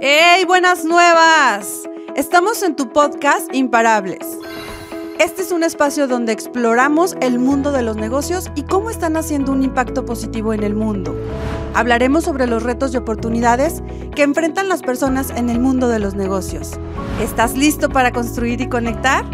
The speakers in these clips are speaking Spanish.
¡Hey, buenas nuevas! Estamos en tu podcast Imparables. Este es un espacio donde exploramos el mundo de los negocios y cómo están haciendo un impacto positivo en el mundo. Hablaremos sobre los retos y oportunidades que enfrentan las personas en el mundo de los negocios. ¿Estás listo para construir y conectar?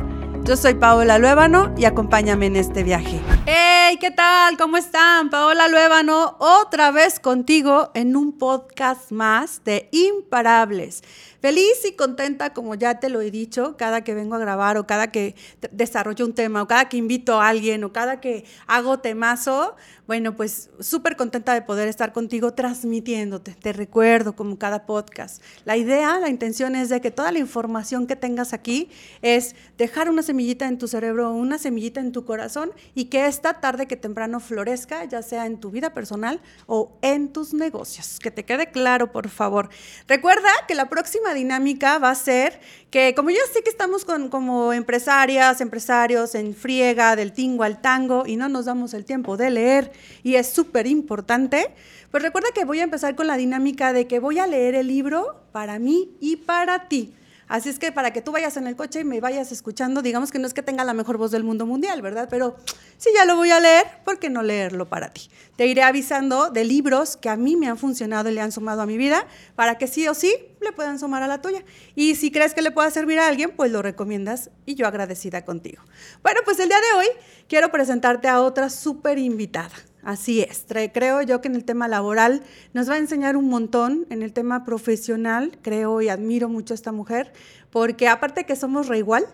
Yo soy Paola Luébano y acompáñame en este viaje. ¡Hey! ¿Qué tal? ¿Cómo están? Paola Luébano, otra vez contigo en un podcast más de Imparables. Feliz y contenta, como ya te lo he dicho, cada que vengo a grabar o cada que desarrollo un tema o cada que invito a alguien o cada que hago temazo, bueno, pues súper contenta de poder estar contigo transmitiéndote. Te recuerdo como cada podcast. La idea, la intención es de que toda la información que tengas aquí es dejar una semillita en tu cerebro, una semillita en tu corazón y que esta tarde que temprano florezca, ya sea en tu vida personal o en tus negocios. Que te quede claro, por favor. Recuerda que la próxima dinámica va a ser que, como ya sé que estamos con, como empresarias, empresarios en friega, del tingo al tango, y no nos damos el tiempo de leer, y es súper importante, pues recuerda que voy a empezar con la dinámica de que voy a leer el libro para mí y para ti. Así es que para que tú vayas en el coche y me vayas escuchando, digamos que no es que tenga la mejor voz del mundo mundial, ¿verdad? Pero si ya lo voy a leer, ¿por qué no leerlo para ti? Te iré avisando de libros que a mí me han funcionado y le han sumado a mi vida para que sí o sí le puedan sumar a la tuya. Y si crees que le pueda servir a alguien, pues lo recomiendas y yo agradecida contigo. Bueno, pues el día de hoy quiero presentarte a otra súper invitada. Así es, creo yo que en el tema laboral nos va a enseñar un montón, en el tema profesional, creo y admiro mucho a esta mujer, porque aparte que somos re igual,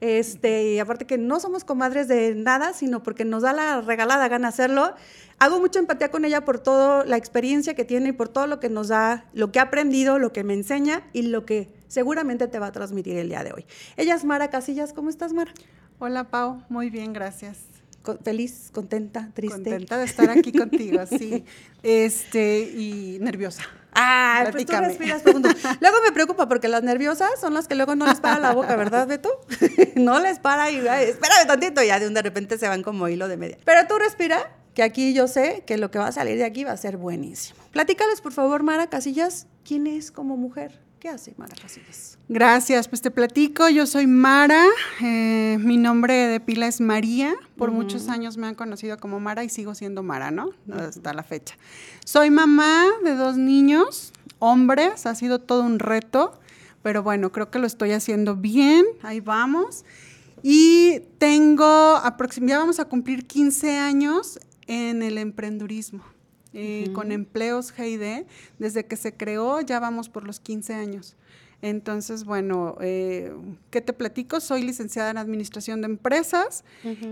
este, y aparte que no somos comadres de nada, sino porque nos da la regalada gana hacerlo, hago mucha empatía con ella por toda la experiencia que tiene y por todo lo que nos da, lo que ha aprendido, lo que me enseña y lo que seguramente te va a transmitir el día de hoy. Ella es Mara Casillas, ¿cómo estás Mara? Hola Pau, muy bien, gracias feliz, contenta, triste. Contenta de estar aquí contigo, sí. Este, y nerviosa. Ah, pues tú respiras profundo. Luego me preocupa porque las nerviosas son las que luego no les para la boca, ¿verdad, Beto? no les para y espérame tantito, ya de un de repente se van como hilo de media. Pero tú respira, que aquí yo sé que lo que va a salir de aquí va a ser buenísimo. Platícales, por favor, Mara Casillas, ¿quién es como mujer? ¿Qué hace Mara Casillas? Gracias, pues te platico, yo soy Mara, eh, mi nombre de pila es María, por muchos años me han conocido como Mara y sigo siendo Mara, ¿no? Hasta la fecha. Soy mamá de dos niños, hombres, ha sido todo un reto, pero bueno, creo que lo estoy haciendo bien, ahí vamos. Y tengo, ya vamos a cumplir 15 años en el emprendurismo. Eh, con empleos GID. Desde que se creó ya vamos por los 15 años. Entonces, bueno, eh, ¿qué te platico? Soy licenciada en Administración de Empresas.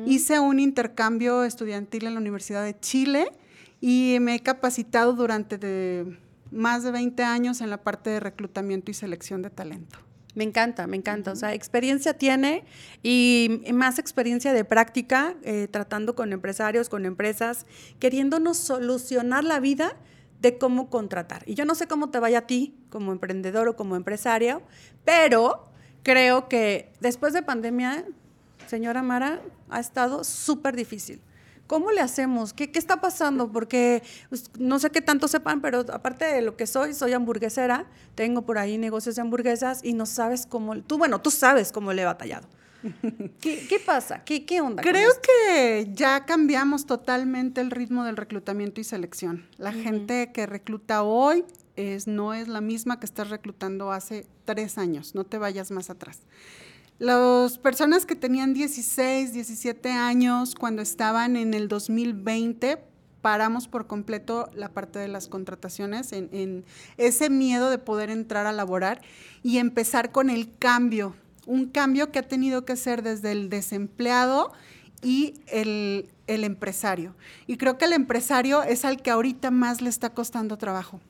Hice un intercambio estudiantil en la Universidad de Chile y me he capacitado durante más de 20 años en la parte de reclutamiento y selección de talento. Me encanta, me encanta. O sea, experiencia tiene y más experiencia de práctica, eh, tratando con empresarios, con empresas, queriéndonos solucionar la vida de cómo contratar. Y yo no sé cómo te vaya a ti como emprendedor o como empresario, pero creo que después de pandemia, señora Mara, ha estado súper difícil. ¿Cómo le hacemos? ¿Qué, está pasando? Porque pues, no sé qué tanto sepan, pero aparte de lo que soy, soy hamburguesera, tengo por ahí negocios de hamburguesas y no sabes cómo, tú, bueno, tú sabes cómo le he batallado. ¿Qué, pasa? ¿Qué, ¿Qué, onda? Creo que ya cambiamos totalmente el ritmo del reclutamiento y selección. La gente que recluta hoy es, no es la misma que estás reclutando hace tres años. No te vayas más atrás. Las personas que tenían 16, 17 años cuando estaban en el 2020, paramos por completo la parte de las contrataciones, en, ese miedo de poder entrar a laborar y empezar con el cambio, un cambio que ha tenido que ser desde el desempleado y el, el empresario. Y creo que el empresario es al que ahorita más le está costando trabajo.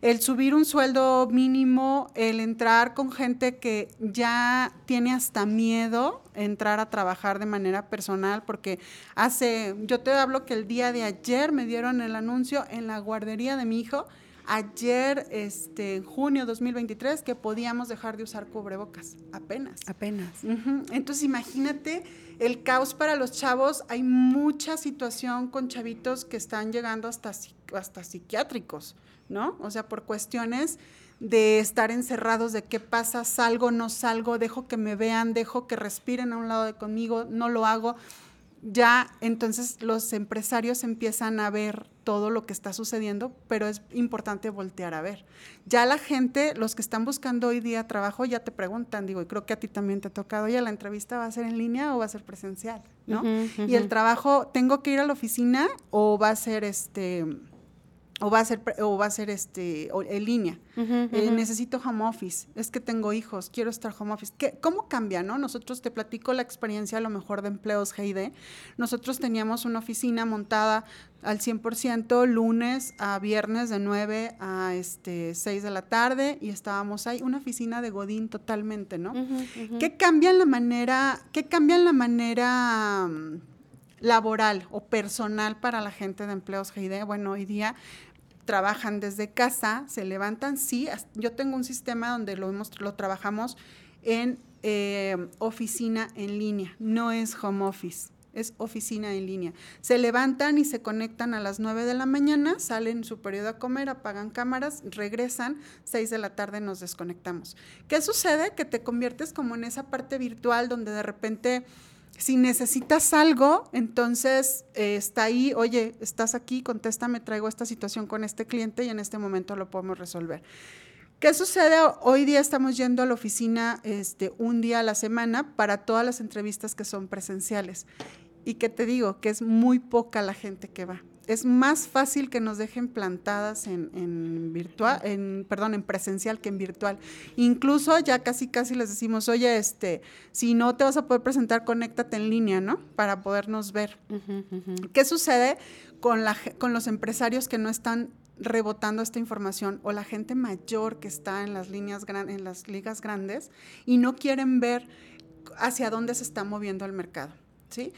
El subir un sueldo mínimo, el entrar con gente que ya tiene hasta miedo entrar a trabajar de manera personal, porque hace, yo te hablo que el día de ayer me dieron el anuncio en la guardería de mi hijo, ayer, este, en junio 2023, que podíamos dejar de usar cubrebocas, apenas. Apenas. Entonces, imagínate el caos para los chavos. Hay mucha situación con chavitos que están llegando hasta, hasta psiquiátricos. ¿no? O sea, por cuestiones de estar encerrados, de qué pasa, salgo, no salgo, dejo que me vean, dejo que respiren a un lado de conmigo, no lo hago ya entonces los empresarios empiezan a ver todo lo que está sucediendo, pero es importante voltear a ver. Ya la gente, los que están buscando hoy día trabajo, ya te preguntan, digo, y creo que a ti también te ha tocado, ya la entrevista va a ser en línea o va a ser presencial, ¿no? Y el trabajo, ¿tengo que ir a la oficina o va a ser este o va a ser o va a ser este en línea. Eh, necesito home office es que tengo hijos quiero estar home office. ¿Qué, cómo cambia no nosotros te platico la experiencia a lo mejor de empleos GID nosotros teníamos una oficina montada al 100% lunes a viernes de 9 a este 6 de la tarde y estábamos ahí una oficina de godín totalmente no qué cambia en la manera qué cambia en la manera mm, laboral o personal para la gente de empleos GID bueno hoy día trabajan desde casa, se levantan, sí, yo tengo un sistema donde lo, hemos, lo trabajamos en eh, oficina en línea, no es home office, es oficina en línea. Se levantan y se conectan a las 9 de la mañana, salen su periodo a comer, apagan cámaras, regresan, 6 de la tarde nos desconectamos. ¿Qué sucede? Que te conviertes como en esa parte virtual donde de repente si necesitas algo, entonces eh, está ahí, oye, estás aquí, contéstame, traigo esta situación con este cliente y en este momento lo podemos resolver. ¿Qué sucede? Hoy día estamos yendo a la oficina este, un día a la semana para todas las entrevistas que son presenciales. Y que te digo, que es muy poca la gente que va es más fácil que nos dejen plantadas en, virtual, en, perdón, en presencial que en virtual. Incluso ya casi casi les decimos, oye, este, si no te vas a poder presentar, conéctate en línea, ¿no? Para podernos ver. ¿Qué sucede con, la, con los empresarios que no están rebotando esta información o la gente mayor que está en las líneas en las ligas grandes y no quieren ver hacia dónde se está moviendo el mercado, ¿sí?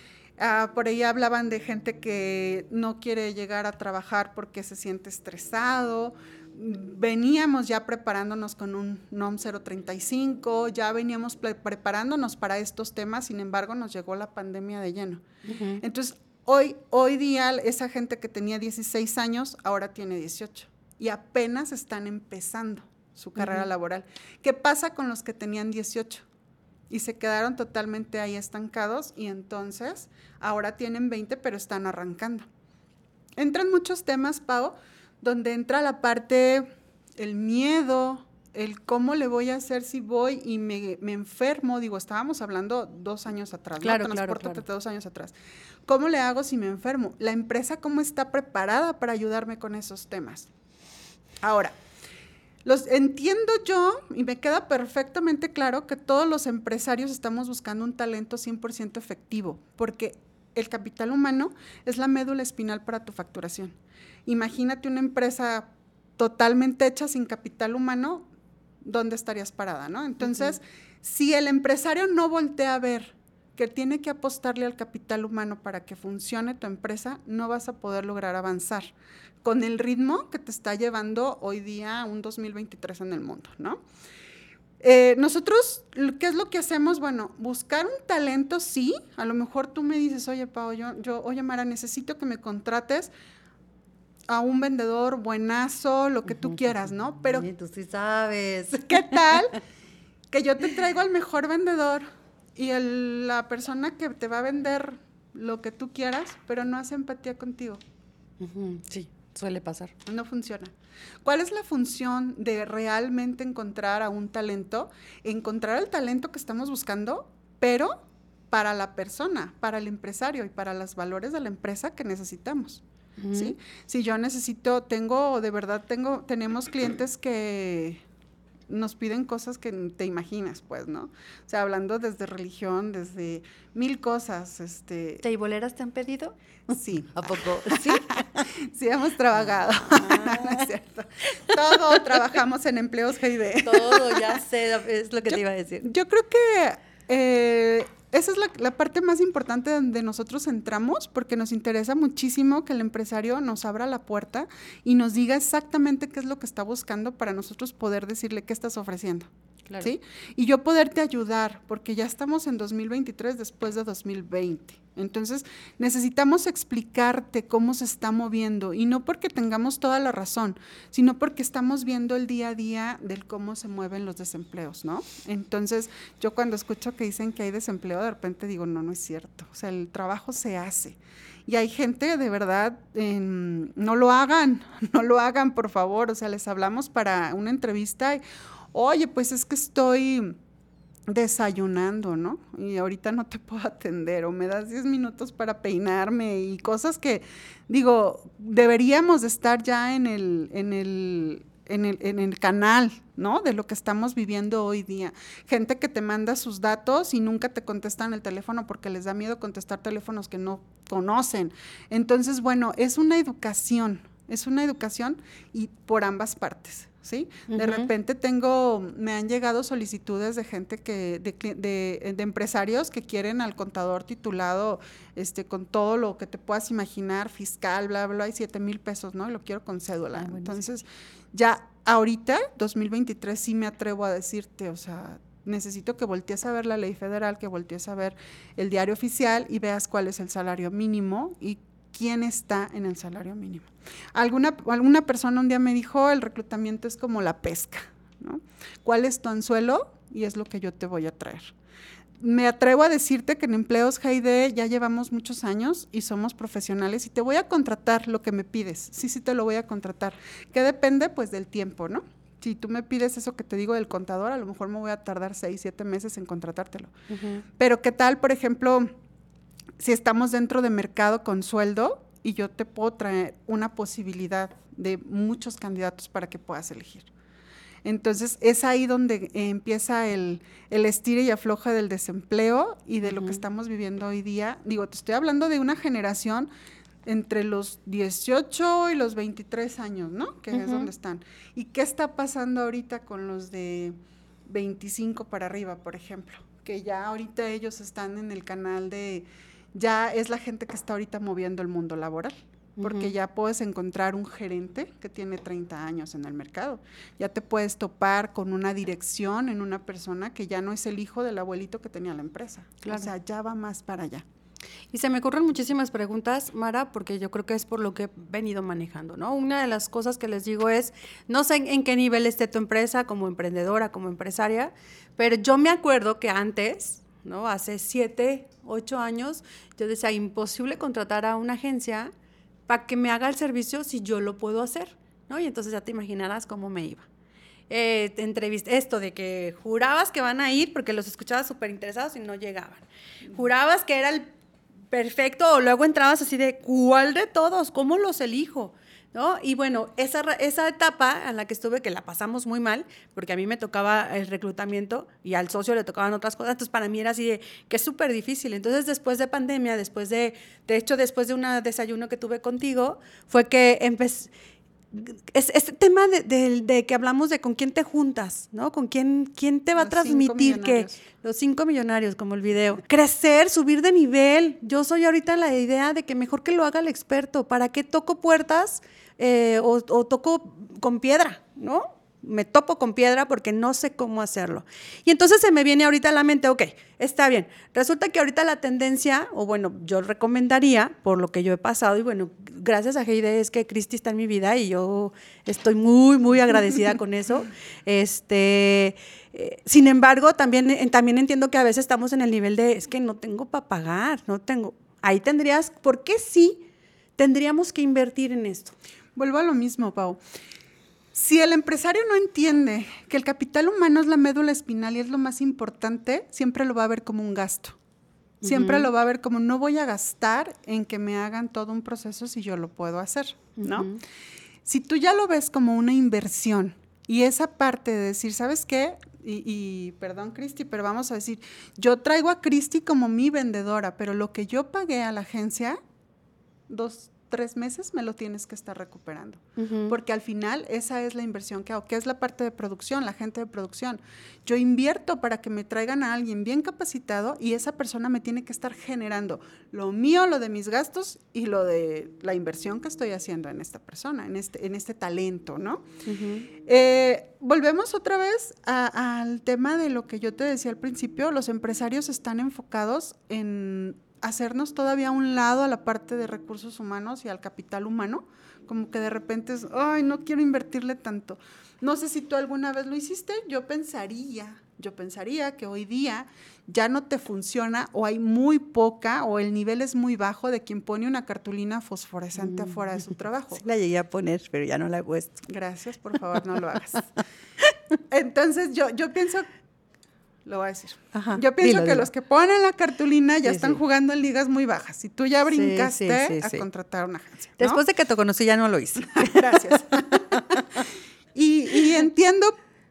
Ah, por ahí hablaban de gente que no quiere llegar a trabajar porque se siente estresado. Veníamos ya preparándonos con un NOM 035, ya veníamos preparándonos para estos temas, sin embargo nos llegó la pandemia de lleno. Entonces, hoy, hoy día esa gente que tenía 16 años ahora tiene 18 y apenas están empezando su carrera laboral. ¿Qué pasa con los que tenían 18? Y se quedaron totalmente ahí estancados y entonces ahora tienen 20 pero están arrancando. Entran muchos temas, Pau, donde entra la parte, el miedo, el cómo le voy a hacer si voy y me, enfermo. Digo, estábamos hablando dos años atrás, claro, ¿no? Claro, claro. dos años atrás. ¿Cómo le hago si me enfermo? La empresa, ¿cómo está preparada para ayudarme con esos temas? Ahora, los entiendo yo y me queda perfectamente claro que todos los empresarios estamos buscando un talento 100% efectivo, porque el capital humano es la médula espinal para tu facturación. Imagínate una empresa totalmente hecha sin capital humano, ¿dónde estarías parada, no? Entonces, si el empresario no voltea a ver que tiene que apostarle al capital humano para que funcione tu empresa, no vas a poder lograr avanzar con el ritmo que te está llevando hoy día un 2023 en el mundo, ¿no? Eh, nosotros, ¿qué es lo que hacemos? Bueno, buscar un talento, sí. A lo mejor tú me dices, oye, Pau, yo, yo, oye, Mara, necesito que me contrates a un vendedor buenazo, lo que tú quieras, ¿no? Pero... tú sí sabes. ¿Qué tal? que yo te traigo al mejor vendedor y la persona que te va a vender lo que tú quieras, pero no hace empatía contigo. Sí. Suele pasar. No funciona. ¿Cuál es la función de realmente encontrar a un talento? Encontrar el talento que estamos buscando, pero para la persona, para el empresario y para los valores de la empresa que necesitamos. ¿sí? Si yo necesito, tengo, de verdad tengo, tenemos clientes que nos piden cosas que te imaginas, pues, ¿no? O sea, hablando desde religión, desde mil cosas, este... ¿Teiboleras te han pedido? Sí. ¿A poco? Sí. sí, hemos trabajado. Ah. no, es cierto. Todo trabajamos en empleos GID. Todo, ya sé, es lo que te iba a decir. Yo creo que eh, esa es la, parte más importante donde nosotros entramos porque nos interesa muchísimo que el empresario nos abra la puerta y nos diga exactamente qué es lo que está buscando para nosotros poder decirle qué estás ofreciendo. ¿sí? Y yo poderte ayudar, porque ya estamos en 2023 después de 2020. Entonces, necesitamos explicarte cómo se está moviendo y no porque tengamos toda la razón, sino porque estamos viendo el día a día del cómo se mueven los desempleos, ¿no? Entonces, yo cuando escucho que dicen que hay desempleo, de repente digo, no, no es cierto. O sea, el trabajo se hace. Y hay gente, de verdad, no lo hagan, no lo hagan, por favor. O sea, les hablamos para una entrevista. Y, Oye, pues es que estoy desayunando, ¿no? Y ahorita no te puedo atender o me das 10 minutos para peinarme y cosas que, digo, deberíamos estar ya en el, en el, en el, en el canal, ¿no? De lo que estamos viviendo hoy día. Gente que te manda sus datos y nunca te contestan el teléfono porque les da miedo contestar teléfonos que no conocen. Entonces, bueno, es una educación, es una educación y por ambas partes. ¿Sí? De repente tengo, me han llegado solicitudes de gente que, de, de, empresarios que quieren al contador titulado, este, con todo lo que te puedas imaginar, fiscal, bla, bla, hay 7 mil pesos, ¿no? lo quiero con cédula. Ah, Entonces, ya ahorita, 2023, sí me atrevo a decirte, o sea, necesito que voltees a ver la ley federal, que voltees a ver el diario oficial y veas cuál es el salario mínimo y quién está en el salario mínimo. Alguna, alguna persona un día me dijo, el reclutamiento es como la pesca, ¿no? ¿Cuál es tu anzuelo? Y es lo que yo te voy a traer. Me atrevo a decirte que en Empleos GID ya llevamos muchos años y somos profesionales y te voy a contratar lo que me pides. Sí, sí te lo voy a contratar. Que depende pues del tiempo, ¿no? Si tú me pides eso que te digo del contador, a lo mejor me voy a tardar seis, siete meses en contratártelo. Pero ¿qué tal, por ejemplo, si estamos dentro de mercado con sueldo y yo te puedo traer una posibilidad de muchos candidatos para que puedas elegir. Entonces es ahí donde empieza el, el estire y afloja del desempleo y de lo que estamos viviendo hoy día. Digo, te estoy hablando de una generación entre los 18 y los 23 años, ¿no? Que es donde están. ¿Y qué está pasando ahorita con los de 25 para arriba, por ejemplo? Que ya ahorita ellos están en el canal de ya es la gente que está ahorita moviendo el mundo laboral, porque ya puedes encontrar un gerente que tiene 30 años en el mercado, ya te puedes topar con una dirección en una persona que ya no es el hijo del abuelito que tenía la empresa, o sea, ya va más para allá. Y se me ocurren muchísimas preguntas, Mara, porque yo creo que es por lo que he venido manejando, ¿no? Una de las cosas que les digo es, no sé en qué nivel esté tu empresa como emprendedora, como empresaria, pero yo me acuerdo que antes, ¿no? Hace siete, ocho años, yo decía, imposible contratar a una agencia para que me haga el servicio si yo lo puedo hacer, ¿no? Y entonces ya te imaginarás cómo me iba. Eh, esto de que jurabas que van a ir porque los escuchabas súper interesados y no llegaban. Jurabas que era el perfecto o luego entrabas así de, ¿cuál de todos? ¿Cómo los elijo? ¿No? Y bueno, esa, esa etapa en la que estuve, que la pasamos muy mal, porque a mí me tocaba el reclutamiento y al socio le tocaban otras cosas, entonces para mí era así de que es súper difícil. Entonces después de pandemia, después de, de hecho después de un desayuno que tuve contigo, fue que empecé es, este tema de, que hablamos de con quién te juntas, ¿no? Con quién, quién te va a transmitir que los cinco millonarios, como el video. Crecer, subir de nivel. Yo soy ahorita la idea de que mejor que lo haga el experto. ¿Para qué toco puertas eh, o, o toco con piedra, ¿no? me topo con piedra porque no sé cómo hacerlo. Y entonces se me viene ahorita a la mente, ok, está bien. Resulta que ahorita la tendencia, o bueno, yo recomendaría, por lo que yo he pasado, y bueno, gracias a Heide es que Cristi está en mi vida y yo estoy muy, muy agradecida con eso. Este, eh, sin embargo, también, eh, también entiendo que a veces estamos en el nivel de, es que no tengo para pagar, no tengo. Ahí tendrías, ¿por qué sí tendríamos que invertir en esto? Vuelvo a lo mismo, Pau. Si el empresario no entiende que el capital humano es la médula espinal y es lo más importante, siempre lo va a ver como un gasto. Siempre lo va a ver como no voy a gastar en que me hagan todo un proceso si yo lo puedo hacer, ¿no? Si tú ya lo ves como una inversión y esa parte de decir, ¿sabes qué? Y, y, perdón, Cristi, pero vamos a decir, yo traigo a Cristi como mi vendedora, pero lo que yo pagué a la agencia, dos, tres meses me lo tienes que estar recuperando. Porque al final esa es la inversión que hago, que es la parte de producción, la gente de producción. Yo invierto para que me traigan a alguien bien capacitado y esa persona me tiene que estar generando lo mío, lo de mis gastos y lo de la inversión que estoy haciendo en esta persona, en este, en este talento, ¿no? Eh, volvemos otra vez al tema de lo que yo te decía al principio, los empresarios están enfocados en hacernos todavía a un lado a la parte de recursos humanos y al capital humano, como que de repente es, ay, no quiero invertirle tanto. No sé si tú alguna vez lo hiciste, yo pensaría, yo pensaría que hoy día ya no te funciona o hay muy poca o el nivel es muy bajo de quien pone una cartulina fosforescente mm. afuera de su trabajo. la llegué a poner, pero ya no la he puesto. Gracias, por favor, no lo hagas. Entonces yo, yo pienso lo voy a decir. Yo pienso que los que ponen la cartulina ya están jugando en ligas muy bajas. Y tú ya brincaste a contratar una agencia. Después de que te conocí ya no lo hice. Gracias. y, entiendo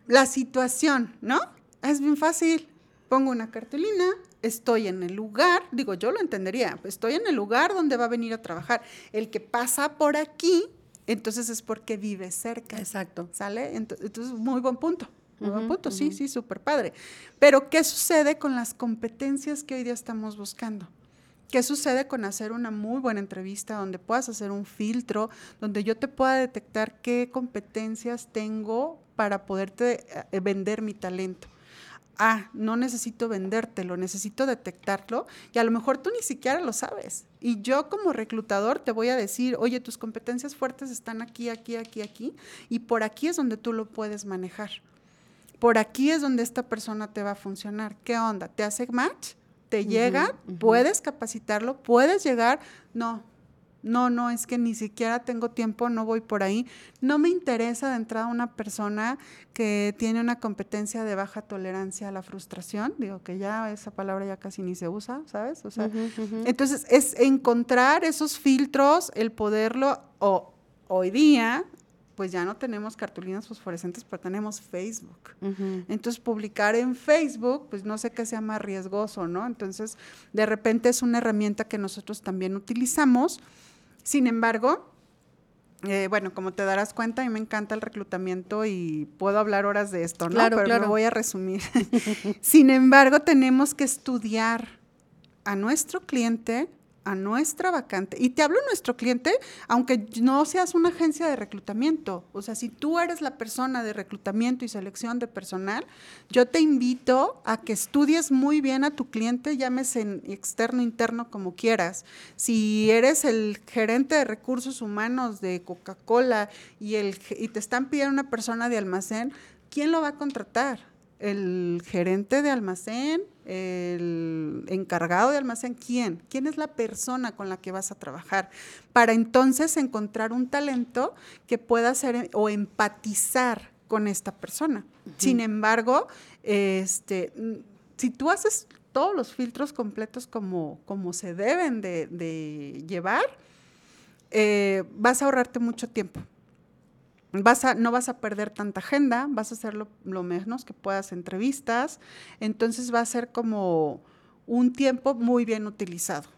la situación, ¿no? Es bien fácil. Pongo una cartulina, estoy en el lugar, digo, yo lo entendería, estoy en el lugar donde va a venir a trabajar. El que pasa por aquí, entonces es porque vive cerca. Exacto. ¿Sale? Entonces, muy buen punto punto, sí, sí, súper padre. Pero, ¿qué sucede con las competencias que hoy día estamos buscando? ¿Qué sucede con hacer una muy buena entrevista donde puedas hacer un filtro, donde yo te pueda detectar qué competencias tengo para poderte eh, vender mi talento? Ah, no necesito vendértelo, necesito detectarlo y a lo mejor tú ni siquiera lo sabes. Y yo como reclutador te voy a decir, oye, tus competencias fuertes están aquí, aquí, aquí, aquí, y por aquí es donde tú lo puedes manejar por aquí es donde esta persona te va a funcionar. ¿Qué onda? ¿Te hace match? ¿Te llega? ¿Puedes capacitarlo? ¿Puedes llegar? No, no, no, es que ni siquiera tengo tiempo, no voy por ahí. No me interesa de entrada una persona que tiene una competencia de baja tolerancia a la frustración. Digo que ya esa palabra ya casi ni se usa, ¿sabes? O sea, entonces es encontrar esos filtros, el poderlo, o hoy día pues ya no tenemos cartulinas fosforescentes, pero tenemos Facebook. Entonces, publicar en Facebook, pues no sé qué sea más riesgoso, ¿no? Entonces, de repente es una herramienta que nosotros también utilizamos. Sin embargo, eh, bueno, como te darás cuenta, a mí me encanta el reclutamiento y puedo hablar horas de esto, ¿no? Claro, Pero lo voy a resumir. Sin embargo, tenemos que estudiar a nuestro cliente, a nuestra vacante. Y te hablo nuestro cliente, aunque no seas una agencia de reclutamiento. O sea, si tú eres la persona de reclutamiento y selección de personal, yo te invito a que estudies muy bien a tu cliente, llámese en externo, interno, como quieras. Si eres el gerente de recursos humanos de Coca-Cola y, el, y te están pidiendo una persona de almacén, ¿quién lo va a contratar? el gerente de almacén, el encargado de almacén, ¿quién? ¿Quién es la persona con la que vas a trabajar? Para entonces encontrar un talento que pueda ser o empatizar con esta persona. Sin embargo, este, si tú haces todos los filtros completos como, como se deben de, llevar, eh, vas a ahorrarte mucho tiempo no vas a perder tanta agenda, vas a hacer lo, menos que puedas entrevistas, entonces va a ser como un tiempo muy bien utilizado.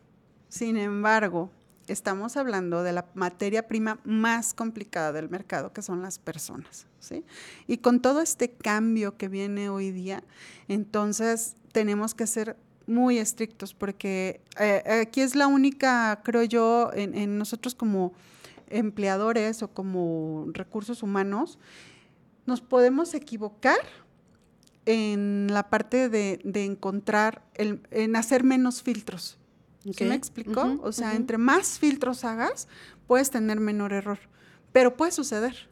Sin embargo, estamos hablando de la materia prima más complicada del mercado, que son las personas. ¿sí? Y con todo este cambio que viene hoy día, entonces tenemos que ser muy estrictos, porque eh, aquí es la única, creo yo, en nosotros como empleadores o como recursos humanos, nos podemos equivocar en la parte de, encontrar, el, en hacer menos filtros. ¿Sí me explicó? o sea, entre más filtros hagas, puedes tener menor error. Pero puede suceder,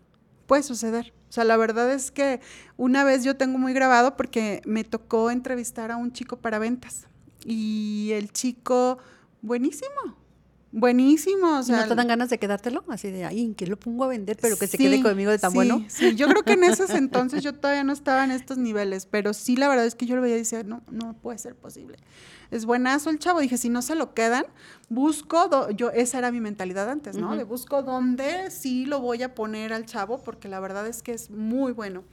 puede suceder. O sea, la verdad es que una vez yo tengo muy grabado porque me tocó entrevistar a un chico para ventas. Y el chico, buenísimo, Buenísimo. O sea, ¿No te dan ganas de quedártelo? Así de, ahí, que lo pongo a vender, pero que se quede conmigo de tan bueno. Sí, yo creo que en esos entonces yo todavía no estaba en estos niveles, pero sí, la verdad es que yo lo veía y decía, no, no puede ser posible. Es buenazo el chavo. Dije, si no se lo quedan, busco, yo, esa era mi mentalidad antes, ¿no? De busco dónde sí lo voy a poner al chavo, porque la verdad es que es muy bueno.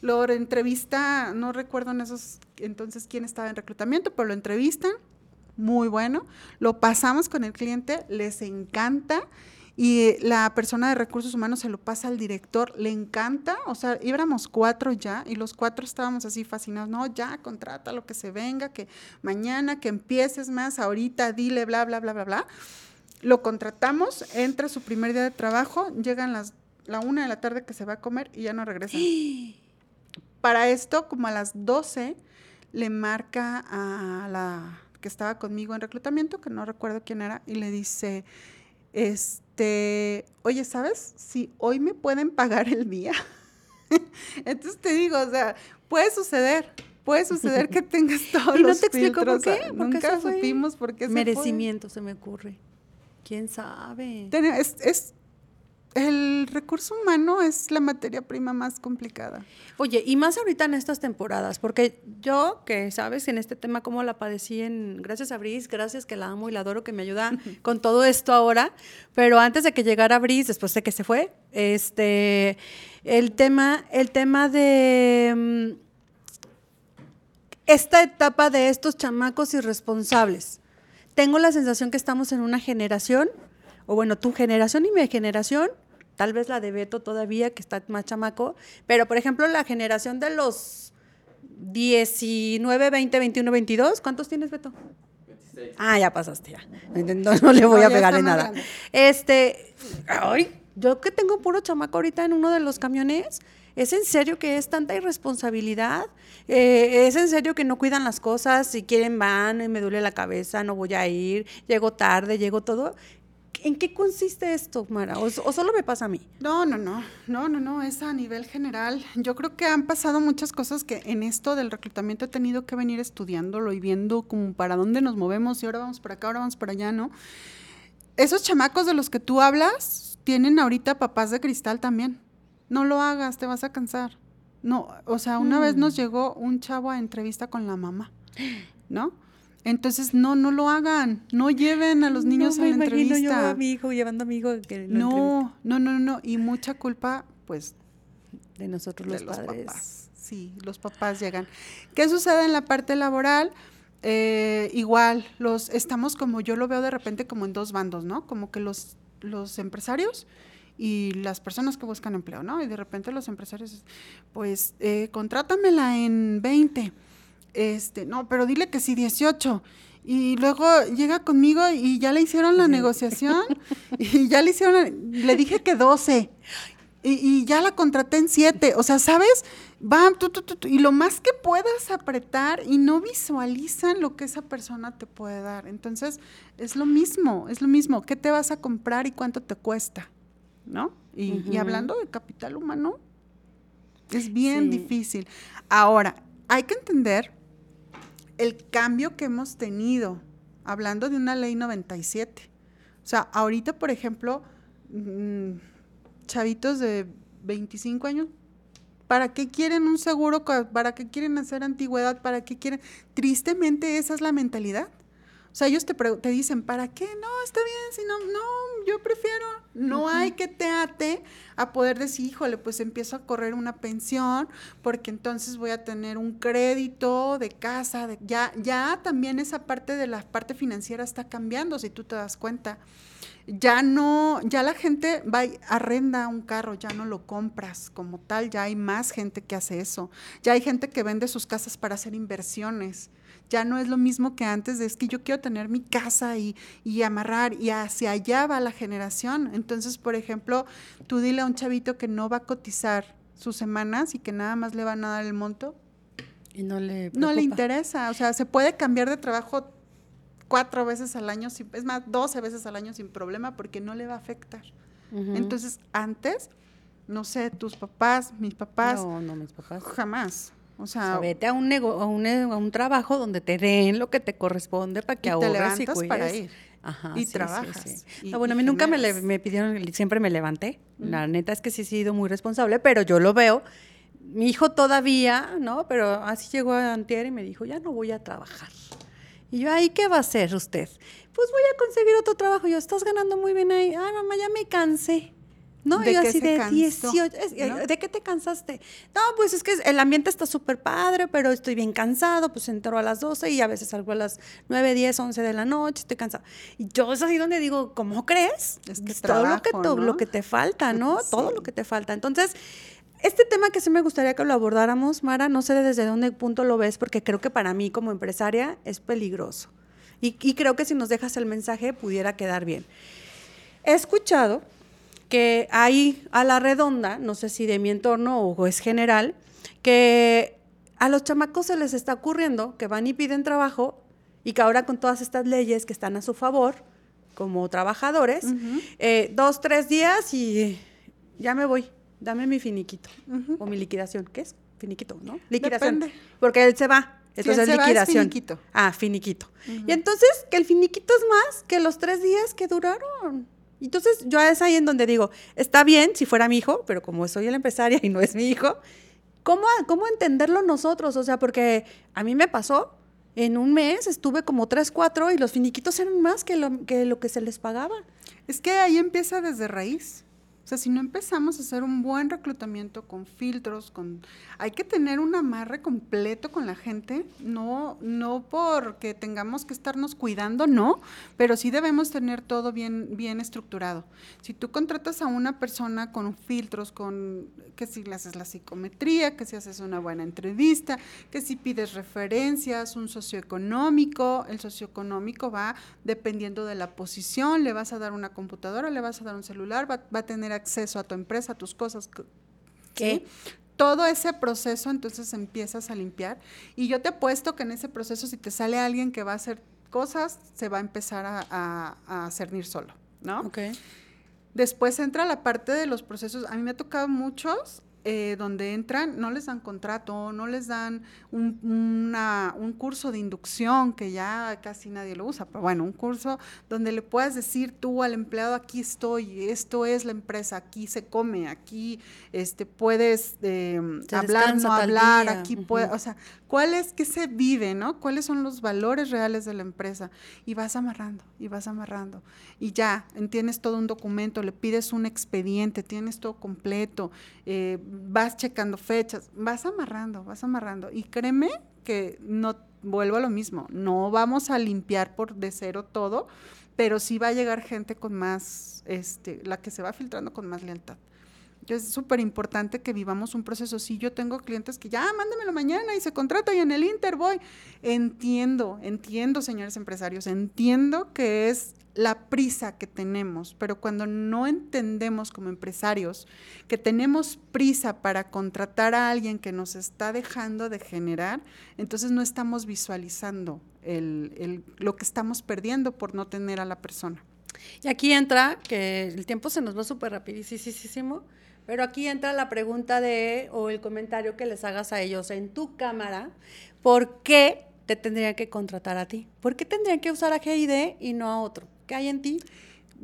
Lo entrevista, no recuerdo en esos entonces quién estaba en reclutamiento, pero lo entrevistan muy bueno, lo pasamos con el cliente, les encanta y la persona de recursos humanos se lo pasa al director, le encanta, o sea, íbamos cuatro ya y los cuatro estábamos así fascinados, no, ya, contrata lo que se venga, que mañana, que empieces más, ahorita, dile, bla, bla, bla, bla, bla. Lo contratamos, entra su primer día de trabajo, llegan las, la una de la tarde que se va a comer y ya no regresa. Para esto, como a las 12, le marca a la que estaba conmigo en reclutamiento, que no recuerdo quién era, y le dice, este, oye, ¿sabes? Si hoy me pueden pagar el día. Entonces te digo, o sea, puede suceder, puede suceder que tengas todos ¿Y no los te explico por qué? ah, ¿Por qué Nunca supimos por qué se fue. Merecimiento se me ocurre. ¿Quién sabe? Es- el recurso humano es la materia prima más complicada. Oye, y más ahorita en estas temporadas, porque yo, que sabes, en este tema cómo la padecí en, gracias a Bris, gracias que la amo y la adoro, que me ayuda con todo esto ahora, pero antes de que llegara Bris, después de que se fue, este, el tema, el tema de mm, esta etapa de estos chamacos irresponsables. Tengo la sensación que estamos en una generación, o bueno, tu generación y mi generación, tal vez la de Beto todavía, que está más chamaco, pero por ejemplo la generación de los 19, 20, 21, 22, ¿cuántos tienes, Beto? 26. Ah, ya pasaste, ya. No, no le voy No, a pegar más nada. grande. Este, ay, yo que tengo puro chamaco ahorita en uno de los camiones, ¿es en serio que es tanta irresponsabilidad? Eh, ¿Es en serio que no cuidan las cosas? Si quieren van, y me duele la cabeza, no voy a ir, llego tarde, llego todo. ¿En qué consiste esto, Mara? ¿O, o solo me pasa a mí? No, no, no, no, no, no, es a nivel general. Yo creo que han pasado muchas cosas que en esto del reclutamiento he tenido que venir estudiándolo y viendo como para dónde nos movemos y ahora vamos para acá, ahora vamos para allá, ¿no? Esos chamacos de los que tú hablas tienen ahorita papás de cristal también. No lo hagas, te vas a cansar. No, o sea, una vez nos llegó un chavo a entrevista con la mamá, ¿no? Entonces, no, no lo hagan, no lleven a los niños no a me la imagino entrevista. yo a mi hijo llevando a mi hijo que lo. No, no, no, no, y mucha culpa, pues, de nosotros de los, los padres. papás. Sí, los papás llegan. ¿Qué sucede en la parte laboral? Eh, igual, los estamos como yo lo veo de repente como en dos bandos, ¿no? Como que los, los empresarios y las personas que buscan empleo, ¿no? Y de repente los empresarios, pues, eh, contrátamela en 20. Este, no, pero dile que sí, 18. Y luego llega conmigo y ya le hicieron la negociación y ya le hicieron, le dije que 12. Y, y ya la contraté en 7. O sea, ¿sabes? Va, tu, tu, y lo más que puedas apretar y no visualizan lo que esa persona te puede dar. Entonces, es lo mismo, es lo mismo. ¿Qué te vas a comprar y cuánto te cuesta? ¿No? Y, hablando de capital humano, es bien Sí. difícil. Ahora, hay que entender el cambio que hemos tenido, hablando de una ley 97. O sea, ahorita, por ejemplo, mm, chavitos de 25 años, ¿para qué quieren un seguro? ¿Para qué quieren hacer antigüedad? ¿Para qué quieren? Tristemente, esa es la mentalidad. O sea, ellos te, te dicen, ¿para qué? No, está bien, si no, no, yo prefiero. No hay que te ate a poder decir, híjole, pues empiezo a correr una pensión, porque entonces voy a tener un crédito de casa, de, ya, ya también esa parte de la parte financiera está cambiando, si tú te das cuenta. Ya no, ya la gente va y arrenda un carro, ya no lo compras como tal, ya hay más gente que hace eso. Ya hay gente que vende sus casas para hacer inversiones. Ya no es lo mismo que antes, es que yo quiero tener mi casa y, y amarrar, y hacia allá va la generación. Entonces, por ejemplo, tú dile a un chavito que no va a cotizar sus semanas y que nada más le van a dar el monto, Y no le no le interesa. O sea, se puede cambiar de trabajo cuatro veces al año, es más, doce veces al año sin problema porque no le va a afectar. Entonces, antes, no sé, tus papás, mis papás, No, no, mis papás. jamás. O O sea, vete a un, nego- a, un, a un trabajo donde te den lo que te corresponde para que Y te ahorres y levantas cuides. para ir. Ajá, Y sí, sí, trabajas, sí. y- No, bueno, y a mí nunca me, le- me pidieron, siempre me levanté. La neta es que sí he sido muy responsable, pero yo lo veo. Mi hijo todavía, ¿no? Pero así llegó a Antier y me dijo, ya no voy a trabajar. Y yo, ¿ahí qué va a hacer usted? Pues voy a conseguir otro trabajo. Yo, estás ganando muy bien ahí. Ay, mamá, ya me cansé. No, ¿De yo así de cansó? 18. es- ¿No? ¿De qué te cansaste? No, pues es que el ambiente está súper padre, pero estoy bien cansado. Pues entro a las 12 y a veces salgo a las 9, 10, 11 de la noche. Estoy cansado. Y yo es así donde digo, ¿cómo crees? Es que todo lo que, lo que te falta, ¿no? Todo lo que te falta. Entonces. Este tema que sí me gustaría que lo abordáramos, Mara, no sé desde dónde punto lo ves, porque creo que para mí como empresaria es peligroso. Y, y creo que si nos dejas el mensaje pudiera quedar bien. He escuchado que hay a la redonda, no sé si de mi entorno o es general, que a los chamacos se les está ocurriendo que van y piden trabajo y que ahora con todas estas leyes que están a su favor, como trabajadores, eh, dos, tres días y ya me voy, dame mi finiquito o mi liquidación. ¿Qué es? Finiquito, ¿no? Liquidación. Depende. Porque él se va. Entonces va, es liquidación. finiquito. Ah, finiquito. Y entonces, que el finiquito es más que los tres días que duraron. Entonces, yo es ahí en donde digo, está bien si fuera mi hijo, pero como soy la empresaria y no es mi hijo, ¿cómo, cómo entenderlo nosotros? O sea, porque a mí me pasó, en un mes estuve como tres, cuatro y los finiquitos eran más que lo que, lo que se les pagaba. Es que ahí empieza desde raíz. Sea, si no empezamos a hacer un buen reclutamiento con filtros, con hay que tener un amarre completo con la gente, no no porque tengamos que estarnos cuidando, no, pero sí debemos tener todo bien bien estructurado. Si tú contratas a una persona con filtros, con que si le haces la psicometría, que si haces una buena entrevista, que si pides referencias, un socioeconómico, el socioeconómico va dependiendo de la posición, le vas a dar una computadora, le vas a dar un celular, va, va a tener acceso a tu empresa, a tus cosas. ¿sí? Todo ese proceso, entonces empiezas a limpiar. Y yo te apuesto que en ese proceso, si te sale alguien que va a hacer cosas, se va a empezar a, a, a cernir solo, ¿no? Ok. Después entra la parte de los procesos. A mí me ha tocado muchos eh, donde entran, no les dan contrato, no les dan un, una- un curso de inducción que ya casi nadie lo usa, pero bueno, un curso donde le puedas decir tú al empleado, aquí estoy, esto es la empresa, aquí se come, aquí este, puedes eh, Se hablar, no hablar, día, aquí puede, o sea, ¿cuál es que se vive, no? ¿Cuáles son los valores reales de la empresa? Y vas amarrando, y vas amarrando. Y ya, tienes todo un documento, le pides un expediente, tienes todo completo, eh, vas checando fechas, vas amarrando, vas amarrando. Y créeme que no, vuelvo a lo mismo, no vamos a limpiar por de cero todo, pero sí va a llegar gente con más, este, la que se va filtrando con más lealtad. Es súper importante que vivamos un proceso. Si yo tengo clientes que ya, mándamelo mañana y se contrata y en el Inter voy. Entiendo, entiendo, señores empresarios, entiendo que es la prisa que tenemos, pero cuando no entendemos como empresarios que tenemos prisa para contratar a alguien que nos está dejando de generar, entonces no estamos visualizando el- el- lo que estamos perdiendo por no tener a la persona. Y aquí entra, que el tiempo se nos va súper rapidísimo, pero aquí entra la pregunta de, o el comentario que les hagas a ellos en tu cámara, ¿por qué te tendrían que contratar a ti? ¿Por qué tendrían que usar a GID y no a otro? ¿Qué hay en ti?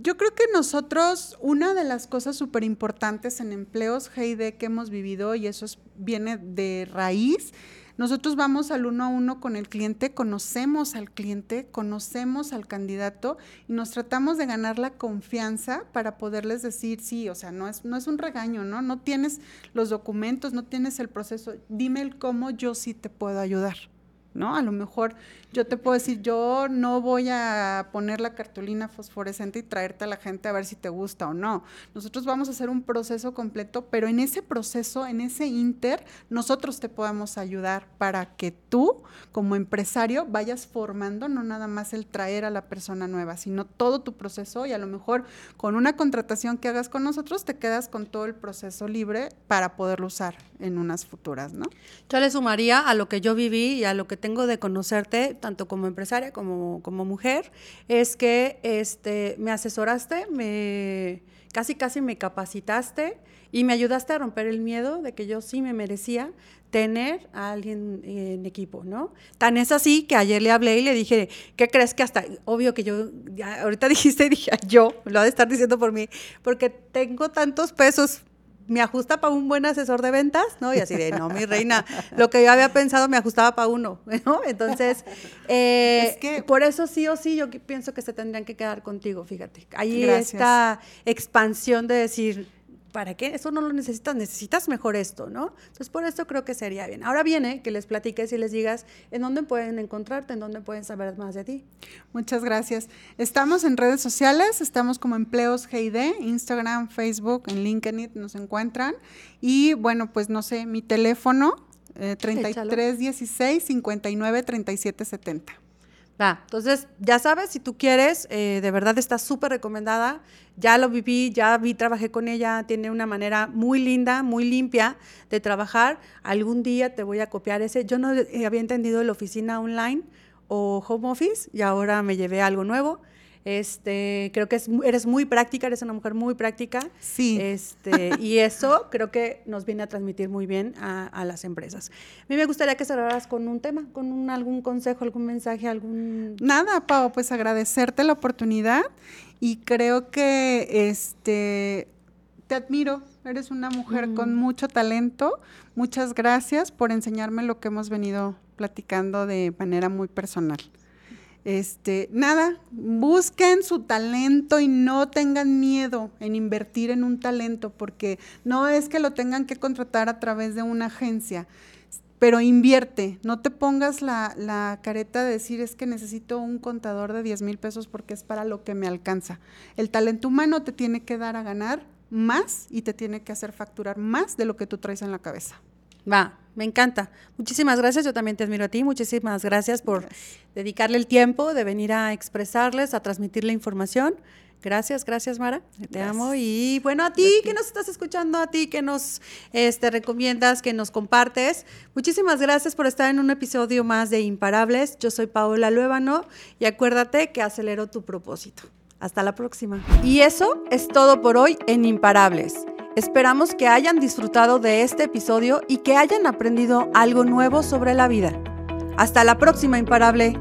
Yo creo que nosotros, una de las cosas súper importantes en empleos GID que hemos vivido, y eso es- viene de raíz, nosotros vamos al uno a uno con el cliente, conocemos al cliente, conocemos al candidato y nos tratamos de ganar la confianza para poderles decir, sí, o sea, no es, no es un regaño, ¿no? No tienes los documentos, no tienes el proceso, dime el cómo yo sí te puedo ayudar. ¿No? A lo mejor yo te puedo decir, yo no voy a poner la cartulina fosforescente y traerte a la gente a ver si te gusta o no. Nosotros vamos a hacer un proceso completo, pero en ese proceso, en ese inter, nosotros te podemos ayudar para que tú, como empresario, vayas formando no nada más el traer a la persona nueva, sino todo tu proceso y a lo mejor con una contratación que hagas con nosotros, te quedas con todo el proceso libre para poderlo usar en unas futuras, ¿no? Yo le sumaría a lo que yo viví y a lo que tengo de conocerte, tanto como empresaria como como mujer, es que este, me asesoraste, me casi casi me capacitaste y me ayudaste a romper el miedo de que yo sí me merecía tener a alguien en equipo, ¿no? Tan es así que ayer le hablé y le dije, ¿qué crees que hasta, obvio que yo, ahorita dijiste dije, yo, lo ha de estar diciendo por mí, porque tengo tantos pesos me ajusta para un buen asesor de ventas, ¿no? Y así de, no, mi reina, lo que yo había pensado me ajustaba para uno, ¿no? Entonces, eh, Es que- por eso sí o sí yo pienso que se tendrían que quedar contigo, fíjate. Gracias. esta expansión de decir, ¿para qué? Eso no lo necesitas, necesitas mejor esto, ¿no? Entonces, por esto creo que sería bien. Ahora viene que les platiques y les digas en dónde pueden encontrarte, en dónde pueden saber más de ti. Muchas gracias. Estamos en redes sociales, estamos como Empleos GID, Instagram, Facebook, en LinkedIn nos encuentran. Y bueno, pues no sé, mi teléfono, eh, 3316 59 37 70. Va, entonces, ya sabes, si tú quieres, eh, de verdad está súper recomendada. Ya lo viví, ya vi, trabajé con ella, tiene una manera muy linda, muy limpia de trabajar. Algún día te voy a copiar ese. Yo no había entendido la oficina online o home office y ahora me llevé algo nuevo. Este, creo que es, eres muy práctica, eres una mujer muy práctica. Sí. Este, y eso creo que nos viene a transmitir muy bien a, las empresas. A mí me gustaría que cerraras con un tema, con un, algún consejo, algún mensaje, algún... Nada, Pau, pues agradecerte la oportunidad y creo que este, te admiro, eres una mujer con mucho talento. Muchas gracias por enseñarme lo que hemos venido platicando de manera muy personal. Este, nada, busquen su talento y no tengan miedo en invertir en un talento, porque no es que lo tengan que contratar a través de una agencia, pero invierte, no te pongas la, careta de decir es que necesito un contador de 10 mil pesos porque es para lo que me alcanza. El talento humano te tiene que dar a ganar más y te tiene que hacer facturar más de lo que tú traes en la cabeza. Va, me encanta. Muchísimas gracias. Yo también te admiro a ti. Muchísimas gracias por dedicarle el tiempo de venir a expresarles, a transmitir la información. Gracias, gracias Mara, te amo. Y bueno, a ti que nos estás escuchando, a ti que nos este, recomiendas, que nos compartes, muchísimas gracias por estar en un episodio más de Imparables. Yo soy Paola Luébano y acuérdate que acelero tu propósito. Hasta la próxima. Y eso es todo por hoy en Imparables. Esperamos que hayan disfrutado de este episodio y que hayan aprendido algo nuevo sobre la vida. Hasta la próxima, imparable.